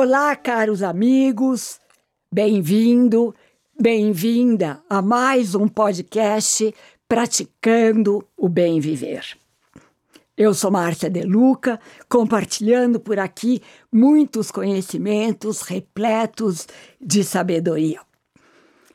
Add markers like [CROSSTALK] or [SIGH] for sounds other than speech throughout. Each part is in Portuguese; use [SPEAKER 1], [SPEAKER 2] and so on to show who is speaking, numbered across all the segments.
[SPEAKER 1] Olá, caros amigos, bem-vindo, bem-vinda a mais um podcast Praticando o Bem Viver. Eu sou Márcia De Luca, compartilhando por aqui muitos conhecimentos repletos de sabedoria.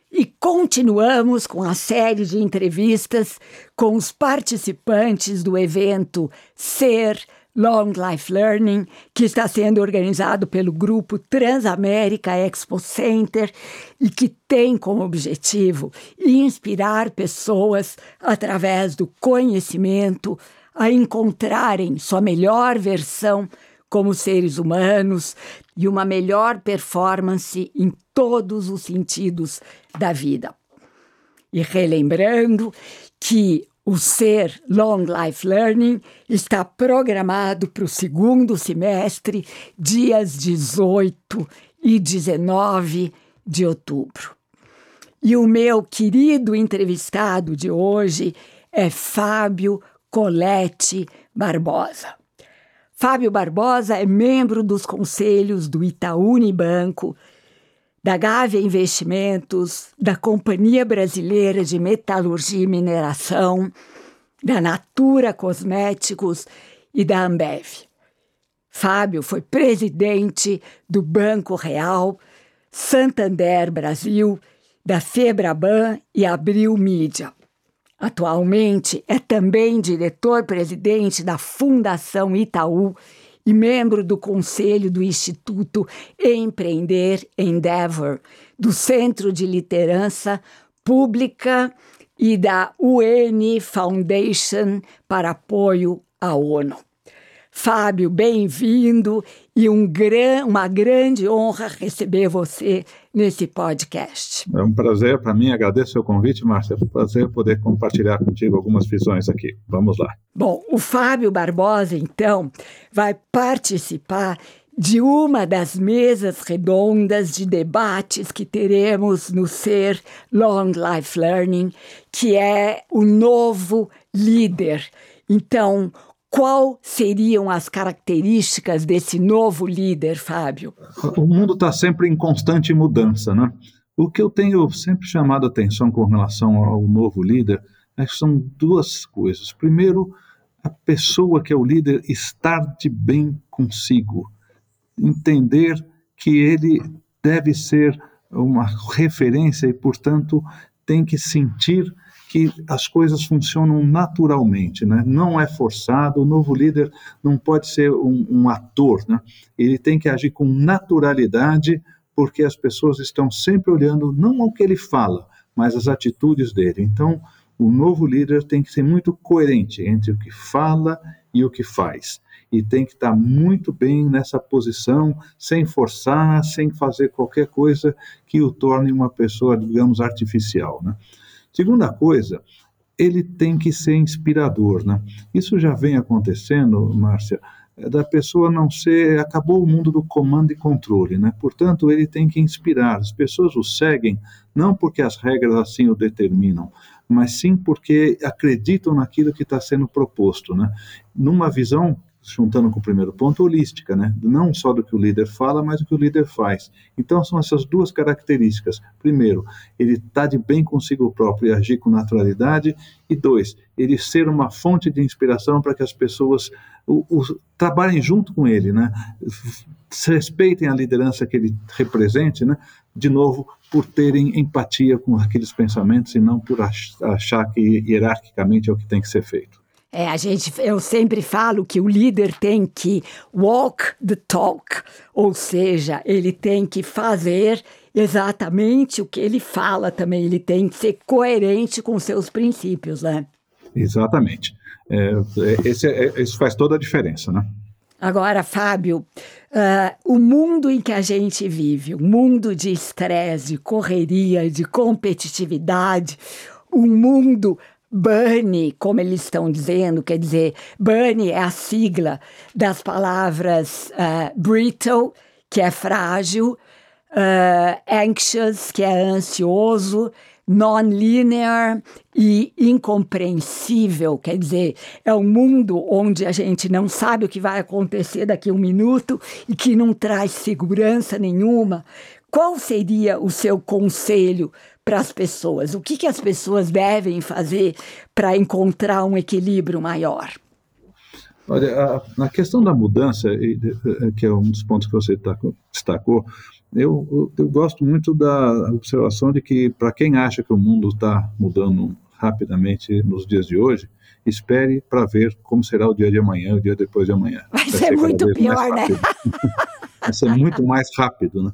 [SPEAKER 1] E continuamos com a série de entrevistas com os participantes do evento Ser Long Life Learning, que está sendo organizado pelo grupo Transamérica Expo Center e que tem como objetivo inspirar pessoas através do conhecimento a encontrarem sua melhor versão como seres humanos e uma melhor performance em todos os sentidos da vida. E relembrando que o Ser Long Life Learning está programado para o segundo semestre, dias 18 e 19 de outubro. E o meu querido entrevistado de hoje é Fábio Colette Barbosa. Fábio Barbosa é membro dos conselhos do Itaú Unibanco, da Gávea Investimentos, da Companhia Brasileira de Metalurgia e Mineração, da Natura Cosméticos e da Ambev. Fábio foi presidente do Banco Real, Santander Brasil, da Febraban e Abril Mídia. Atualmente é também diretor-presidente da Fundação Itaú e membro do conselho do Instituto Empreender Endeavor, do Centro de Liderança Pública e da UN Foundation para apoio à ONU. Fábio, bem-vindo e um gran, uma grande honra receber você nesse podcast.
[SPEAKER 2] É um prazer para mim, agradeço o convite, Márcia. É um prazer poder compartilhar contigo algumas visões aqui. Vamos lá.
[SPEAKER 1] Bom, o Fábio Barbosa, então, vai participar de uma das mesas redondas de debates que teremos no Ser Long Life Learning, que é o novo líder. Então, qual seriam as características desse novo líder, Fábio?
[SPEAKER 2] O mundo está sempre em constante mudança, né? O que eu tenho sempre chamado a atenção com relação ao novo líder é são duas coisas. Primeiro, a pessoa que é o líder estar de bem consigo, entender que ele deve ser uma referência e, portanto, tem que sentir que as coisas funcionam naturalmente, né? não é forçado, o novo líder não pode ser um, um ator, né? ele tem que agir com naturalidade, porque as pessoas estão sempre olhando não ao que ele fala, mas as atitudes dele. Então, o novo líder tem que ser muito coerente entre o que fala e o que faz. E tem que estar muito bem nessa posição, sem forçar, sem fazer qualquer coisa que o torne uma pessoa, digamos, artificial. Né? Segunda coisa, ele tem que ser inspirador, né? Isso já vem acontecendo, Márcia, é da pessoa não ser, acabou o mundo do comando e controle, né? Portanto, ele tem que inspirar. As pessoas o seguem não porque as regras assim o determinam, mas sim porque acreditam naquilo que está sendo proposto, né? Numa visão juntando com o primeiro ponto, holística, né? Não só do que o líder fala, mas do que o líder faz. Então são essas duas características. Primeiro, ele está de bem consigo próprio e agir com naturalidade. E dois, ele ser uma fonte de inspiração para que as pessoas o, o, trabalhem junto com ele, né? respeitem a liderança que ele represente, né? De novo, por terem empatia com aqueles pensamentos e não por achar que hierarquicamente é o que tem que ser feito.
[SPEAKER 1] É, a gente, eu sempre falo que o líder tem que walk the talk, ou seja, ele tem que fazer exatamente o que ele fala também, ele tem que ser coerente com seus princípios, né?
[SPEAKER 2] Exatamente. É, é esse, é, isso faz toda a diferença, né?
[SPEAKER 1] Agora, Fábio, uh, o mundo em que a gente vive, o mundo de estresse, de correria, de competitividade, um mundo Bunny, como eles estão dizendo, quer dizer, Bunny é a sigla das palavras uh, brittle, que é frágil, uh, anxious, que é ansioso, non-linear e incompreensível. Quer dizer, é um mundo onde a gente não sabe o que vai acontecer daqui a um minuto e que não traz segurança nenhuma. Qual seria o seu conselho para as pessoas? O que, que as pessoas devem fazer para encontrar um equilíbrio maior?
[SPEAKER 2] Olha, a, a, questão da mudança, que é um dos pontos que você destacou, eu, eu, eu gosto muito da observação de que, para quem acha que o mundo está mudando rapidamente nos dias de hoje, espere para ver como será o dia de amanhã, o dia depois de amanhã.
[SPEAKER 1] Vai, Vai ser, ser muito pior, né?
[SPEAKER 2] Vai ser muito mais rápido, né?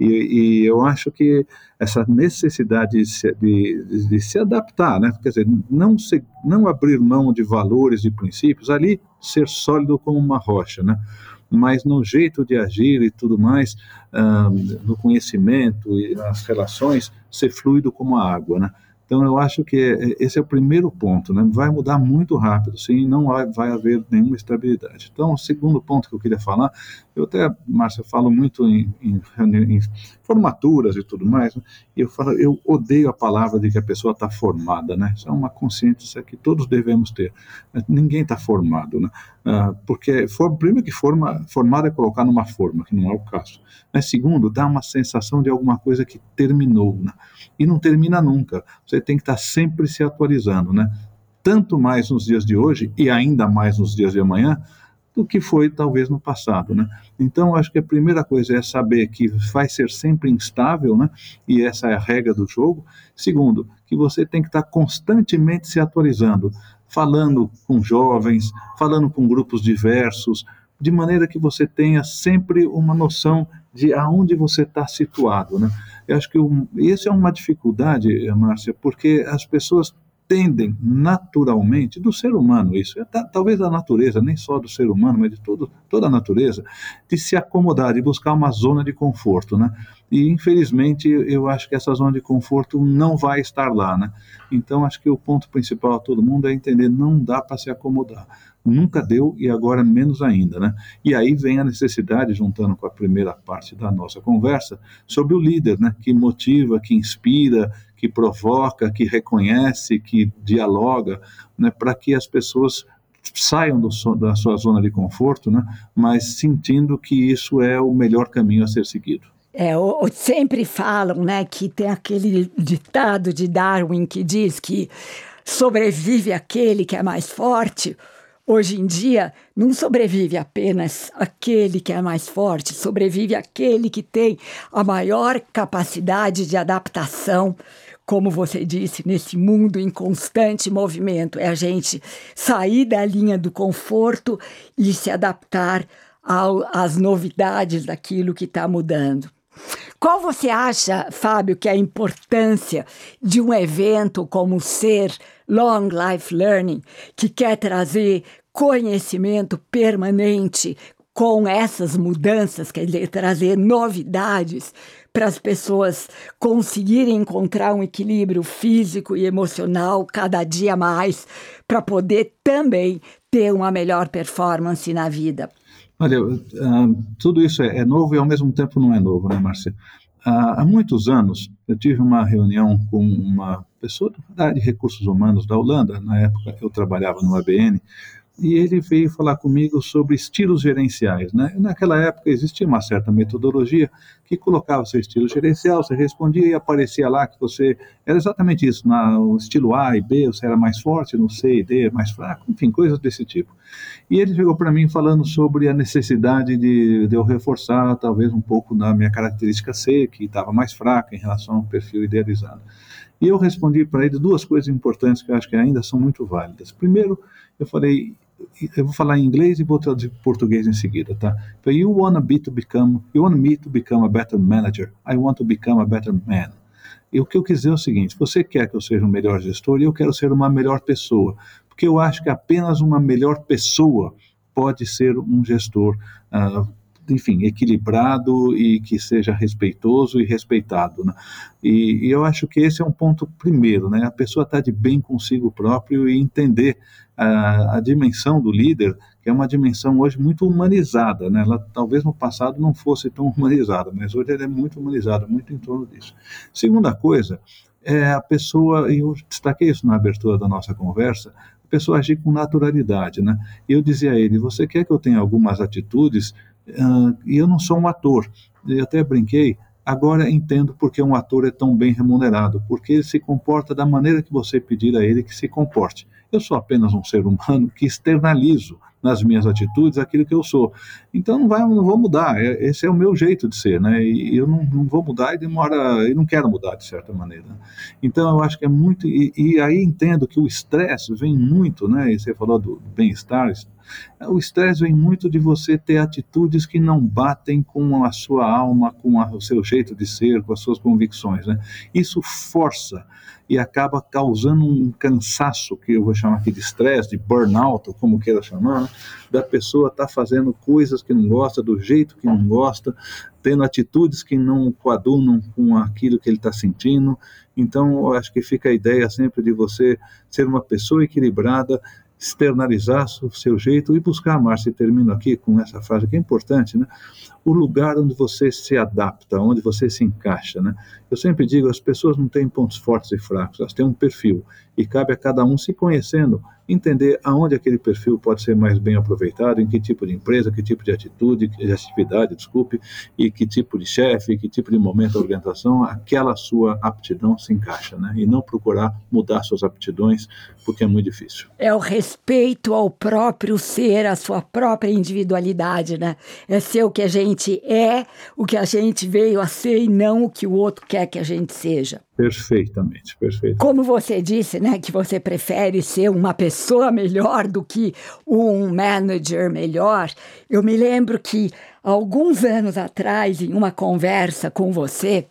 [SPEAKER 2] E, e, eu acho que essa necessidade de se, de, de se, adaptar, né? quer dizer, não, se, não abrir mão de valores e princípios, ali ser sólido como uma rocha, né? mas no jeito de agir e tudo mais, no conhecimento e nas relações, ser fluido como a água. Né? Então, eu acho que é, esse é o primeiro ponto, né? Vai mudar muito rápido, sim, não vai, haver nenhuma estabilidade. Então, o segundo ponto que eu queria falar, eu até, Márcia, falo muito em, em, em, formaturas e tudo mais, né? e eu falo, eu odeio a palavra de que a pessoa está formada, né? Isso é uma consciência que todos devemos ter. Ninguém está formado, né? Ah, porque, for, primeiro que forma, formado é colocar numa forma, que não é o caso. Mas, segundo, dá uma sensação de alguma coisa que terminou, né? E não termina nunca. Você tem que estar tá sempre se atualizando, né? Tanto mais nos dias de hoje e ainda mais nos dias de amanhã, do que foi talvez no passado, né? Então acho que a primeira coisa é saber que vai ser sempre instável, né? E essa é a regra do jogo. Segundo, que você tem que estar constantemente se atualizando, falando com jovens, falando com grupos diversos, de maneira que você tenha sempre uma noção de aonde você está situado, né? Eu acho que isso é uma dificuldade, Márcia, porque as pessoas tendem naturalmente, do ser humano isso, é, talvez da natureza, nem só do ser humano, mas de todo, toda a natureza, de se acomodar, de buscar uma zona de conforto, né? E infelizmente eu acho que essa zona de conforto não vai estar lá, né? Então acho que o ponto principal a todo mundo é entender, não dá para se acomodar nunca deu e agora menos ainda, né? E aí vem a necessidade, juntando com a primeira parte da nossa conversa, sobre o líder, né? Que motiva, que inspira, que provoca, que reconhece, que dialoga, né? Para que as pessoas saiam do, da sua zona de conforto, né? Mas sentindo que isso é o melhor caminho a ser seguido.
[SPEAKER 1] É, sempre falam, né, que tem aquele ditado de Darwin que diz que sobrevive aquele que é mais forte. Hoje em dia, não sobrevive apenas aquele que é mais forte, sobrevive aquele que tem a maior capacidade de adaptação. Como você disse, nesse mundo em constante movimento, é a gente sair da linha do conforto e se adaptar ao, às novidades daquilo que está mudando. Qual você acha, Fábio, que é a importância de um evento como ser Long Life Learning, que quer trazer conhecimento permanente com essas mudanças, quer dizer, trazer novidades para as pessoas conseguirem encontrar um equilíbrio físico e emocional cada dia mais, para poder também ter uma melhor performance na vida.
[SPEAKER 2] Olha, uh, tudo isso é, é, novo e ao mesmo tempo não é novo, né, Márcia? Uh, há muitos anos eu tive uma reunião com uma pessoa da área de recursos humanos da Holanda, na época eu trabalhava no ABN, e ele veio falar comigo sobre estilos gerenciais. Né? Naquela época existia uma certa metodologia que colocava seu estilo gerencial, você respondia e aparecia lá que você era exatamente isso, no estilo A e B você era mais forte, no C e D mais fraco, enfim, coisas desse tipo. E ele chegou para mim falando sobre a necessidade de, de eu reforçar talvez um pouco da minha característica C, que estava mais fraca em relação ao perfil idealizado. E eu respondi para ele duas coisas importantes que eu acho que ainda são muito válidas. Primeiro, eu falei, eu vou falar em inglês e vou traduzir para português em seguida, tá? But you want to become, you want me to become a better manager. I want to become a better man. E o que eu quis dizer é o seguinte: você quer que eu seja um melhor gestor e eu quero ser uma melhor pessoa, porque eu acho que apenas uma melhor pessoa pode ser um gestor uh, enfim, equilibrado e que seja respeitoso e respeitado. Né? E, e, eu acho que esse é um ponto primeiro, né? A pessoa está de bem consigo próprio e entender a, a, dimensão do líder, que é uma dimensão hoje muito humanizada, né? Ela talvez no passado não fosse tão [LAUGHS] humanizada, mas hoje ela é muito humanizada, muito em torno disso. Segunda coisa, é a pessoa, e eu destaquei isso na abertura da nossa conversa, a pessoa agir com naturalidade, né? Eu dizia a ele, você quer que eu tenha algumas atitudes, uh, e eu não sou um ator, eu até brinquei, agora entendo porque um ator é tão bem remunerado, porque ele se comporta da maneira que você pedir a ele que se comporte. Eu sou apenas um ser humano que externalizo nas minhas atitudes aquilo que eu sou. Então não, vai, não vou mudar, é, esse é o meu jeito de ser, né? E eu não, não vou mudar e demora, e não quero mudar de certa maneira. Então eu acho que é muito, e, e aí entendo que o estresse vem muito, né? E você falou do bem-estar, o estresse vem muito de você ter atitudes que não batem com a sua alma, com a, o seu jeito de ser, com as suas convicções, né? Isso força e acaba causando um cansaço, que eu vou chamar aqui de estresse, de burnout, ou como queira chamar, né? da pessoa estar tá fazendo coisas que não gosta, do jeito que não gosta, tendo atitudes que não coadunam com aquilo que ele está sentindo. Então, eu acho que fica a ideia sempre de você ser uma pessoa equilibrada, externalizar o seu jeito e buscar, Márcia, e termino aqui com essa frase que é importante, né? o lugar onde você se adapta, onde você se encaixa. Né? Eu sempre digo, as pessoas não têm pontos fortes e fracos, elas têm um perfil e cabe a cada um se conhecendo entender aonde aquele perfil pode ser mais bem aproveitado, em que tipo de empresa, que tipo de atitude, de atividade, desculpe, e que tipo de chefe, que tipo de momento da organização, aquela sua aptidão se encaixa, né? E não procurar mudar suas aptidões, porque é muito difícil.
[SPEAKER 1] É o respeito ao próprio ser, à sua própria individualidade, né? É ser o que a gente é, o que a gente veio a ser e não o que o outro quer que a gente seja.
[SPEAKER 2] Perfeitamente, perfeito.
[SPEAKER 1] Como você disse, né, que você prefere ser uma pessoa melhor do que um manager melhor, eu me lembro que alguns anos atrás, em uma conversa com você,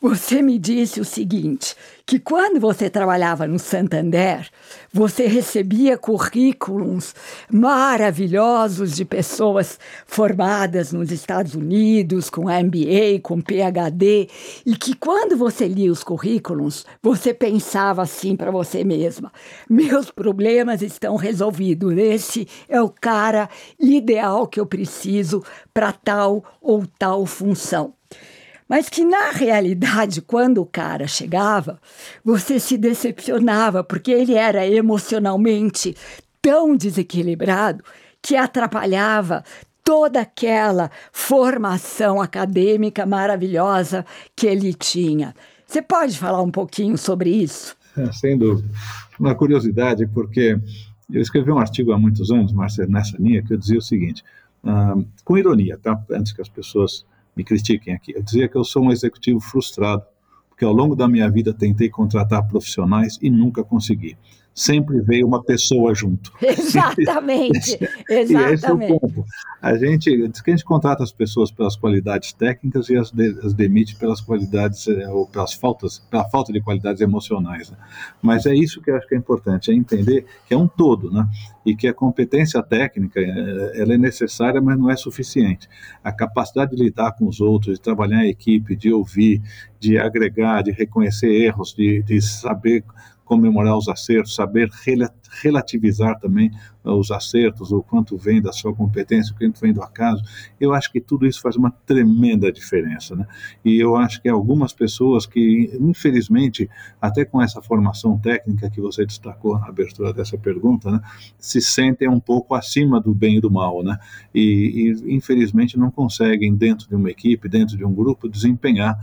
[SPEAKER 1] você me disse o seguinte: que quando você trabalhava no Santander, você recebia currículos maravilhosos de pessoas formadas nos Estados Unidos, com MBA, com PhD, e que quando você lia os currículos, você pensava assim para você mesma: meus problemas estão resolvidos, esse é o cara ideal que eu preciso para tal ou tal função. Mas que na realidade, quando o cara chegava, você se decepcionava, porque ele era emocionalmente tão desequilibrado que atrapalhava toda aquela formação acadêmica maravilhosa que ele tinha. Você pode falar um pouquinho sobre isso?
[SPEAKER 2] É, sem dúvida. Uma curiosidade, porque eu escrevi um artigo há muitos anos, Marcelo, nessa linha, que eu dizia o seguinte, uh, com ironia, tá? antes que as pessoas me critiquem aqui. Eu dizia que eu sou um executivo frustrado, porque ao longo da minha vida tentei contratar profissionais e nunca consegui sempre veio uma pessoa junto. [LAUGHS]
[SPEAKER 1] Exatamente, exatamente. [LAUGHS] E esse é o ponto.
[SPEAKER 2] A gente, diz que a gente contrata as pessoas pelas qualidades técnicas e as, de, as demite pelas qualidades, eh, ou pelas faltas, pela falta de qualidades emocionais. Né? Mas é isso que eu acho que é importante, é entender que é um todo, né? E que a competência técnica, eh, ela é necessária, mas não é suficiente. A capacidade de lidar com os outros, de trabalhar em equipe, de ouvir, de agregar, de reconhecer erros, de, de saber comemorar os acertos, saber relativizar também uh, os acertos, o quanto vem da sua competência, o quanto vem do acaso. Eu acho que tudo isso faz uma tremenda diferença, né? E eu acho que algumas pessoas que, infelizmente, até com essa formação técnica que você destacou na abertura dessa pergunta, né, se sentem um pouco acima do bem e do mal, né? E, e infelizmente não conseguem dentro de uma equipe, dentro de um grupo, desempenhar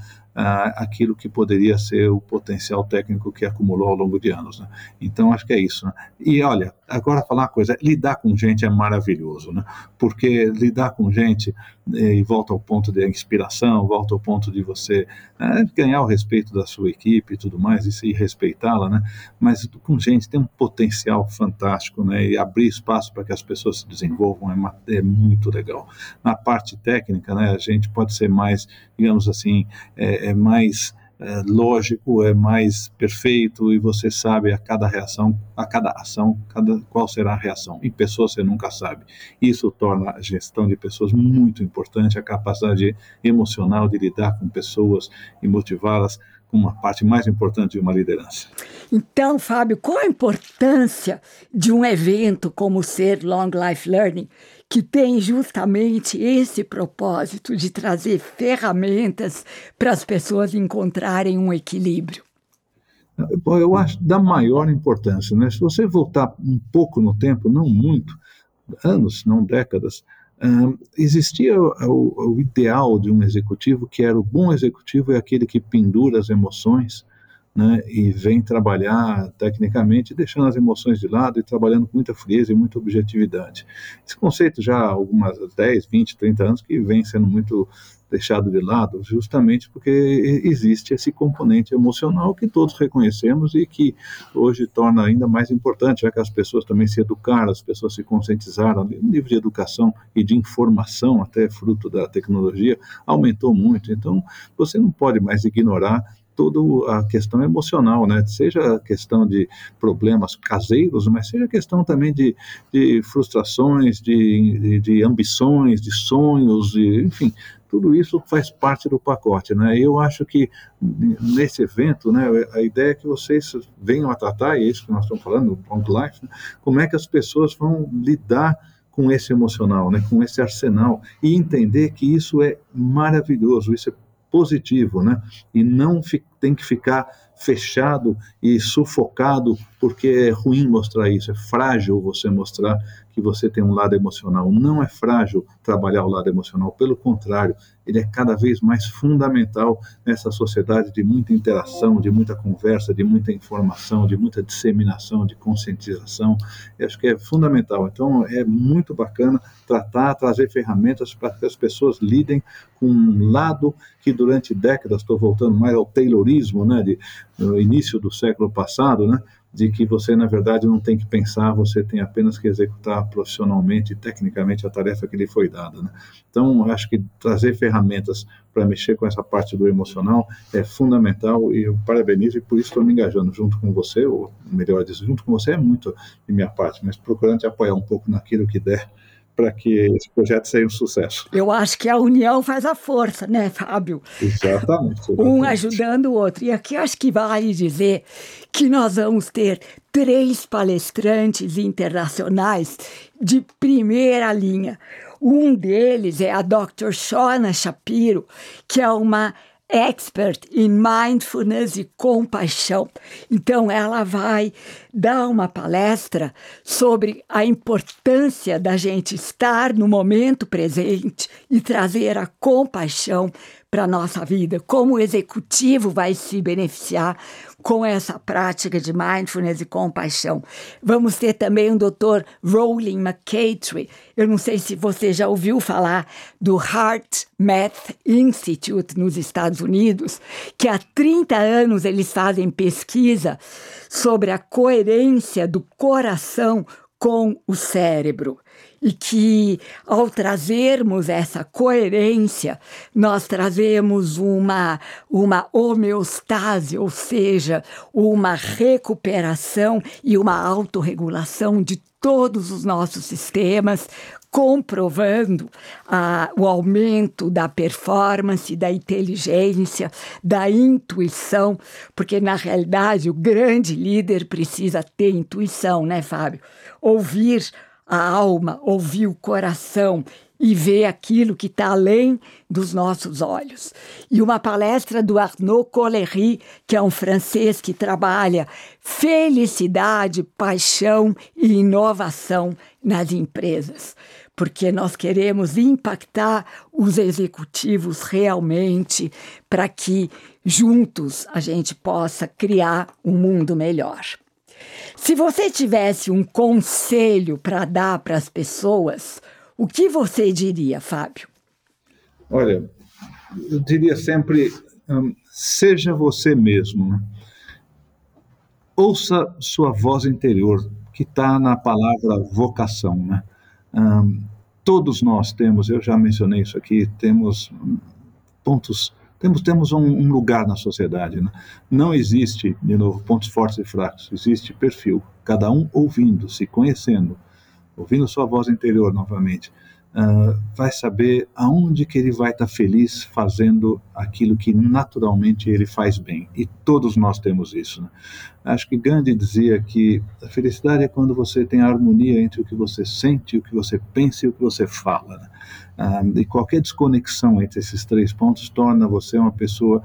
[SPEAKER 2] aquilo que poderia ser o potencial técnico que acumulou ao longo de anos. Né? Então, acho que é isso. Né? E olha, agora falar uma coisa: lidar com gente é maravilhoso, né? porque lidar com gente, eh, e volta ao ponto da inspiração, volta ao ponto de você é, ganhar o respeito da sua equipe e tudo mais, e se respeitá-la, né? mas com gente tem um potencial fantástico, né? e abrir espaço para que as pessoas se desenvolvam é, é muito legal. Na parte técnica, né, a gente pode ser mais, digamos assim, é, é mais é, lógico, é mais perfeito e você sabe a cada reação, a cada ação, cada, qual será a reação. Em pessoas você nunca sabe. Isso torna a gestão de pessoas muito importante, a capacidade emocional de lidar com pessoas e motivá-las com uma parte mais importante de uma liderança.
[SPEAKER 1] Então, Fábio, qual a importância de um evento como ser Long Life Learning? Que tem justamente esse propósito de trazer ferramentas para as pessoas encontrarem um equilíbrio.
[SPEAKER 2] eu acho da maior importância. Né? Se você voltar um pouco no tempo, não muito, anos, não décadas, um, existia o, o, ideal de um executivo que era o bom executivo é aquele que pendura as emoções né, e vem trabalhar tecnicamente, deixando as emoções de lado e trabalhando com muita frieza e muita objetividade. Esse conceito já há algumas 10, 20, 30 anos que vem sendo muito deixado de lado, justamente porque existe esse componente emocional que todos reconhecemos e que hoje torna ainda mais importante, já que as pessoas também se educaram, as pessoas se conscientizaram, o nível de educação e de informação, até fruto da tecnologia, aumentou muito. Então, você não pode mais ignorar toda a questão emocional, né? Seja a questão de problemas caseiros, mas seja a questão também de, de frustrações, de, de, de ambições, de sonhos, de, enfim, tudo isso faz parte do pacote, né? Eu acho que nesse evento, né, a ideia é que vocês venham a tratar, e é isso que nós estamos falando, o Punk Life, né, como é que as pessoas vão lidar com esse emocional, né, com esse arsenal, e entender que isso é maravilhoso, isso é positivo, né? E não tem que ficar fechado e sufocado porque é ruim mostrar isso, é frágil você mostrar que você tem um lado emocional. Não é frágil trabalhar o lado emocional, pelo contrário, ele é cada vez mais fundamental nessa sociedade de muita interação, de muita conversa, de muita informação, de muita disseminação, de conscientização. Eu acho que é fundamental. Então, é muito bacana tratar, trazer ferramentas para que as pessoas lidem com um lado que durante décadas, estou voltando mais ao Taylorismo, né, de, no início do século passado, né, de que você, na verdade, não tem que pensar, você tem apenas que executar profissionalmente e tecnicamente a tarefa que lhe foi dada. Né? Então, acho que trazer ferramentas para mexer com essa parte do emocional é fundamental e eu parabenizo e por isso estou me engajando junto com você, ou melhor dizer, junto com você é muito de minha parte, mas procurando te apoiar um pouco naquilo que der para que esse projeto seja um sucesso.
[SPEAKER 1] Eu acho que a união faz a força, né, Fábio?
[SPEAKER 2] Exatamente. exatamente.
[SPEAKER 1] Um ajudando o outro. E aqui acho que vale dizer que nós vamos ter três palestrantes internacionais de primeira linha. Um deles é a Dr. Shona Shapiro, que é uma expert em mindfulness e compaixão. Então, ela vai dar uma palestra sobre a importância da gente estar no momento presente e trazer a compaixão para a nossa vida, como o executivo vai se beneficiar com essa prática de mindfulness e compaixão. Vamos ter também o Dr. Rowling McCatry. Eu não sei se você já ouviu falar do Heart Math Institute nos Estados Unidos, que há 30 anos eles fazem pesquisa sobre a coerência do coração com o cérebro e que ao trazermos essa coerência, nós trazemos uma, uma homeostase, ou seja, uma recuperação e uma autorregulação de todos os nossos sistemas, comprovando ah, o aumento da performance, da inteligência, da intuição, porque na realidade o grande líder precisa ter intuição, né, Fábio? Ouvir a alma, ouvir o coração e ver aquilo que está além dos nossos olhos. E uma palestra do Arnaud Collery, que é um francês que trabalha felicidade, paixão e inovação nas empresas. Porque nós queremos impactar os executivos realmente para que juntos a gente possa criar um mundo melhor. Se você tivesse um conselho para dar para as pessoas, o que você diria, Fábio?
[SPEAKER 2] Olha, eu diria sempre: hum, seja você mesmo. Né? Ouça sua voz interior, que está na palavra vocação. Né? Hum, todos nós temos, eu já mencionei isso aqui, temos pontos temos, temos um, um lugar na sociedade. Né? Não existe, de novo, pontos fortes e fracos, existe perfil. Cada um ouvindo, se conhecendo, ouvindo sua voz interior novamente, uh, vai saber aonde que ele vai estar tá feliz fazendo aquilo que naturalmente ele faz bem. E todos nós temos isso. Né? Acho que Gandhi dizia que a felicidade é quando você tem harmonia entre o que você sente, o que você pensa e o que você fala. Né? Ah, e qualquer desconexão entre esses três pontos torna você uma pessoa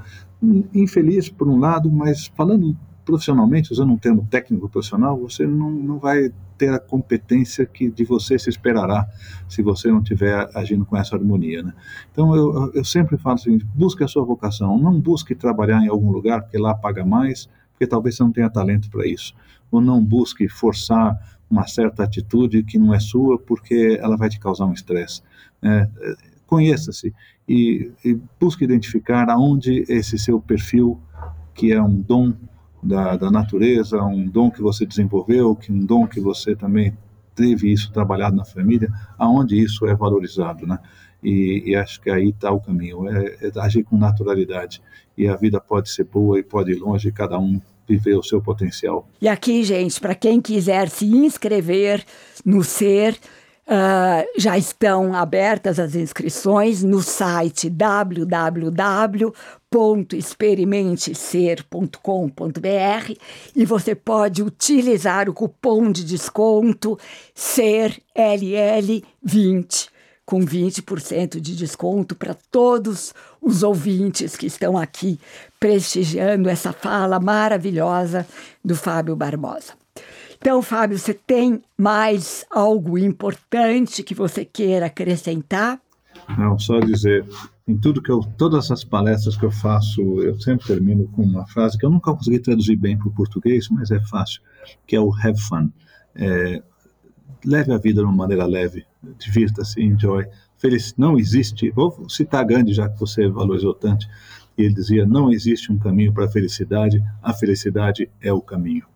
[SPEAKER 2] infeliz por um lado, mas falando profissionalmente, usando um termo técnico profissional, você não, não vai ter a competência que de você se esperará se você não estiver agindo com essa harmonia. Né? Então eu, eu sempre falo o seguinte: busque a sua vocação, não busque trabalhar em algum lugar porque lá paga mais, porque talvez você não tenha talento para isso, ou não busque forçar uma certa atitude que não é sua porque ela vai te causar um estresse. É, Conheça-se e, e busque identificar aonde esse seu perfil, que é um dom da, da natureza, um dom que você desenvolveu, que um dom que você também teve isso trabalhado na família, aonde isso é valorizado, né? E, e acho que aí está o caminho, é, é, agir com naturalidade. E a vida pode ser boa e pode ir longe, cada um viver o seu potencial.
[SPEAKER 1] E aqui, gente, para quem quiser se inscrever no SER, Uh, já estão abertas as inscrições no site www.experimentecer.com.br e você pode utilizar o cupom de desconto SERLL20 com 20% de desconto para todos os ouvintes que estão aqui prestigiando essa fala maravilhosa do Fábio Barbosa. Então, Fábio, você tem mais algo importante que você queira acrescentar?
[SPEAKER 2] Não, só dizer, em tudo que eu, todas as palestras que eu faço, eu sempre termino com uma frase que eu nunca consegui traduzir bem para o português, mas é fácil, que é o have fun. É, leve a vida de uma maneira leve, divirta-se, enjoy. Feliz, não existe, vou citar Gandhi, já que você valorizou tanto, ele dizia, não existe um caminho para a felicidade, a felicidade é o caminho.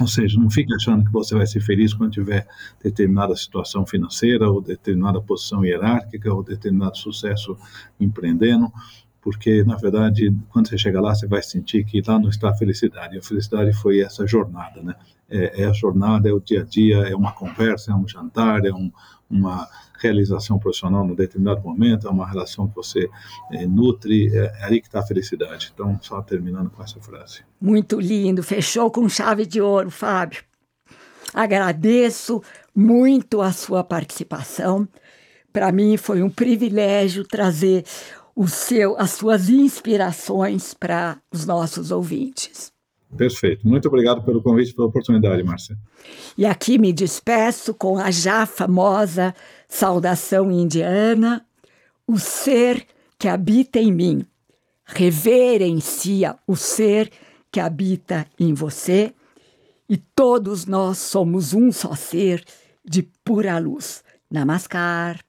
[SPEAKER 2] Ou seja, não fique achando que você vai ser feliz quando tiver determinada situação financeira, ou determinada posição hierárquica, ou determinado sucesso empreendendo, porque, na verdade, quando você chega lá, você vai sentir que lá não está a felicidade. A felicidade foi essa jornada, né? É, é a jornada, é o dia a dia, é uma conversa, é um jantar, é um, uma realização profissional num determinado momento, é uma relação que você é, nutre, é, é aí que está a felicidade. Então, só terminando com essa frase.
[SPEAKER 1] Muito lindo, fechou com chave de ouro, Fábio. Agradeço muito a sua participação. Para mim foi um privilégio trazer o seu, as suas inspirações para os nossos ouvintes.
[SPEAKER 2] Perfeito. Muito obrigado pelo convite pela oportunidade, Márcia.
[SPEAKER 1] E aqui me despeço com a já famosa saudação indiana: o ser que habita em mim reverencia o ser que habita em você, e todos nós somos um só ser de pura luz. Namaskar.